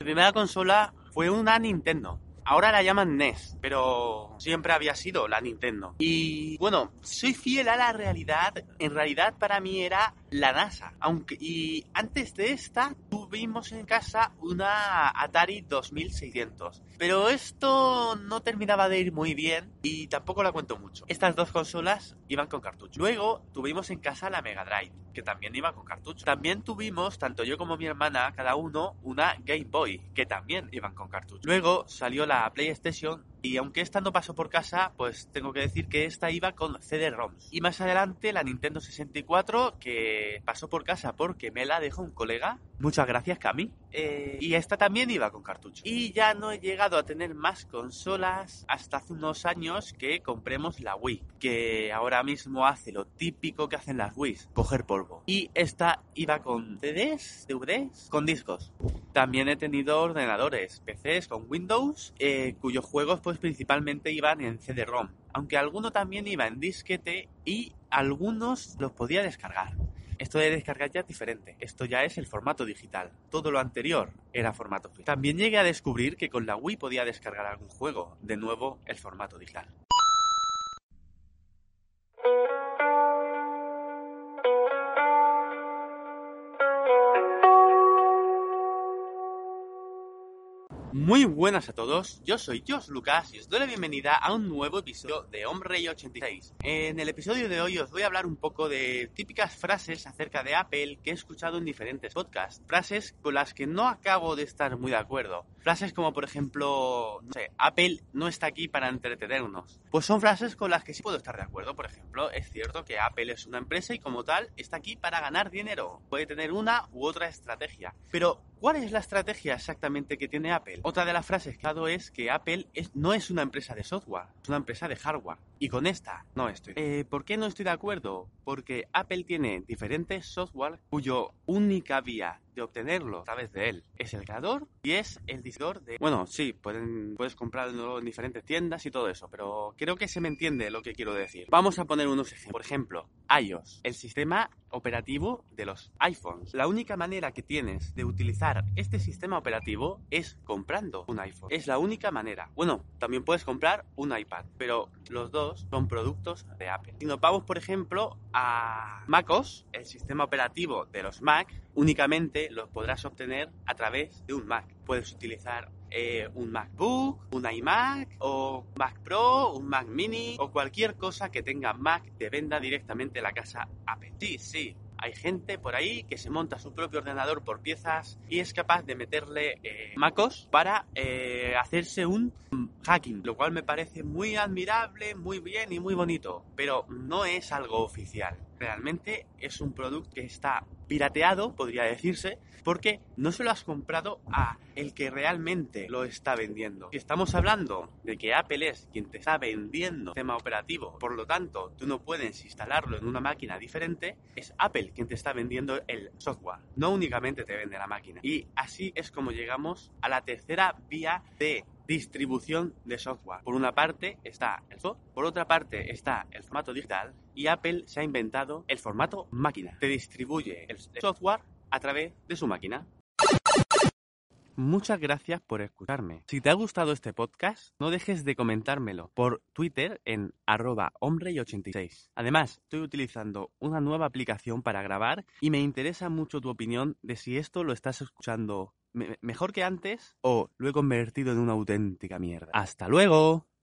Primera consola fue una Nintendo. Ahora la llaman NES, pero siempre había sido la Nintendo. Y bueno, soy fiel a la realidad. En realidad para mí era la NASA. Aunque, y antes de esta tuvimos en casa una Atari 2600. Pero esto no terminaba de ir muy bien y tampoco la cuento mucho. Estas dos consolas iban con cartucho. Luego tuvimos en casa la Mega Drive, que también iba con cartucho. También tuvimos, tanto yo como mi hermana, cada uno, una Game Boy, que también iban con cartucho. Luego salió la PlayStation y aunque esta no pasó por casa, pues tengo que decir que esta iba con CD-ROMs. Y más adelante la Nintendo 64, que pasó por casa porque me la dejó un colega. Muchas gracias, Cami. Eh, y esta también iba con cartucho. Y ya no he llegado a tener más consolas hasta hace unos años que compremos la Wii, que ahora mismo hace lo típico que hacen las Wii, coger polvo. Y esta iba con CDs, DVDs, con discos. También he tenido ordenadores, PCs con Windows, eh, cuyos juegos pues principalmente iban en CD-ROM, aunque alguno también iba en disquete y algunos los podía descargar. Esto de descargar ya es diferente. Esto ya es el formato digital. Todo lo anterior era formato físico. También llegué a descubrir que con la Wii podía descargar algún juego. De nuevo, el formato digital. Muy buenas a todos, yo soy Josh Lucas y os doy la bienvenida a un nuevo episodio de Hombre 86. En el episodio de hoy os voy a hablar un poco de típicas frases acerca de Apple que he escuchado en diferentes podcasts. Frases con las que no acabo de estar muy de acuerdo. Frases como por ejemplo, no sé, Apple no está aquí para entretenernos. Pues son frases con las que sí puedo estar de acuerdo. Por ejemplo, es cierto que Apple es una empresa y como tal está aquí para ganar dinero. Puede tener una u otra estrategia. Pero, ¿cuál es la estrategia exactamente que tiene Apple? Otra de las frases que ha dado es que Apple no es una empresa de software, es una empresa de hardware. Y con esta no estoy. Eh, ¿Por qué no estoy de acuerdo? Porque Apple tiene diferentes software cuyo única vía obtenerlo a través de él es el creador y es el distribuidor de... Bueno, sí, pueden, puedes comprarlo en diferentes tiendas y todo eso, pero creo que se me entiende lo que quiero decir. Vamos a poner unos ejemplos. Por ejemplo, iOS, el sistema operativo de los iPhones. La única manera que tienes de utilizar este sistema operativo es comprando un iPhone. Es la única manera. Bueno, también puedes comprar un iPad, pero los dos son productos de Apple. Si nos vamos, por ejemplo, a MacOS, el sistema operativo de los Mac, únicamente los podrás obtener a través de un Mac. Puedes utilizar eh, un MacBook, un iMac o Mac Pro, un Mac Mini o cualquier cosa que tenga Mac de venda directamente en la casa Apple. Sí, sí, hay gente por ahí que se monta su propio ordenador por piezas y es capaz de meterle eh, MacOS para eh, hacerse un hacking, lo cual me parece muy admirable, muy bien y muy bonito, pero no es algo oficial. Realmente es un producto que está pirateado, podría decirse, porque no se lo has comprado a el que realmente lo está vendiendo. Si estamos hablando de que Apple es quien te está vendiendo el sistema operativo, por lo tanto tú no puedes instalarlo en una máquina diferente, es Apple quien te está vendiendo el software, no únicamente te vende la máquina. Y así es como llegamos a la tercera vía de distribución de software. Por una parte está el software, por otra parte está el formato digital y Apple se ha inventado el formato máquina. Te distribuye el software a través de su máquina. Muchas gracias por escucharme. Si te ha gustado este podcast, no dejes de comentármelo por Twitter en arroba hombre86. Además, estoy utilizando una nueva aplicación para grabar y me interesa mucho tu opinión de si esto lo estás escuchando mejor que antes o lo he convertido en una auténtica mierda. ¡Hasta luego!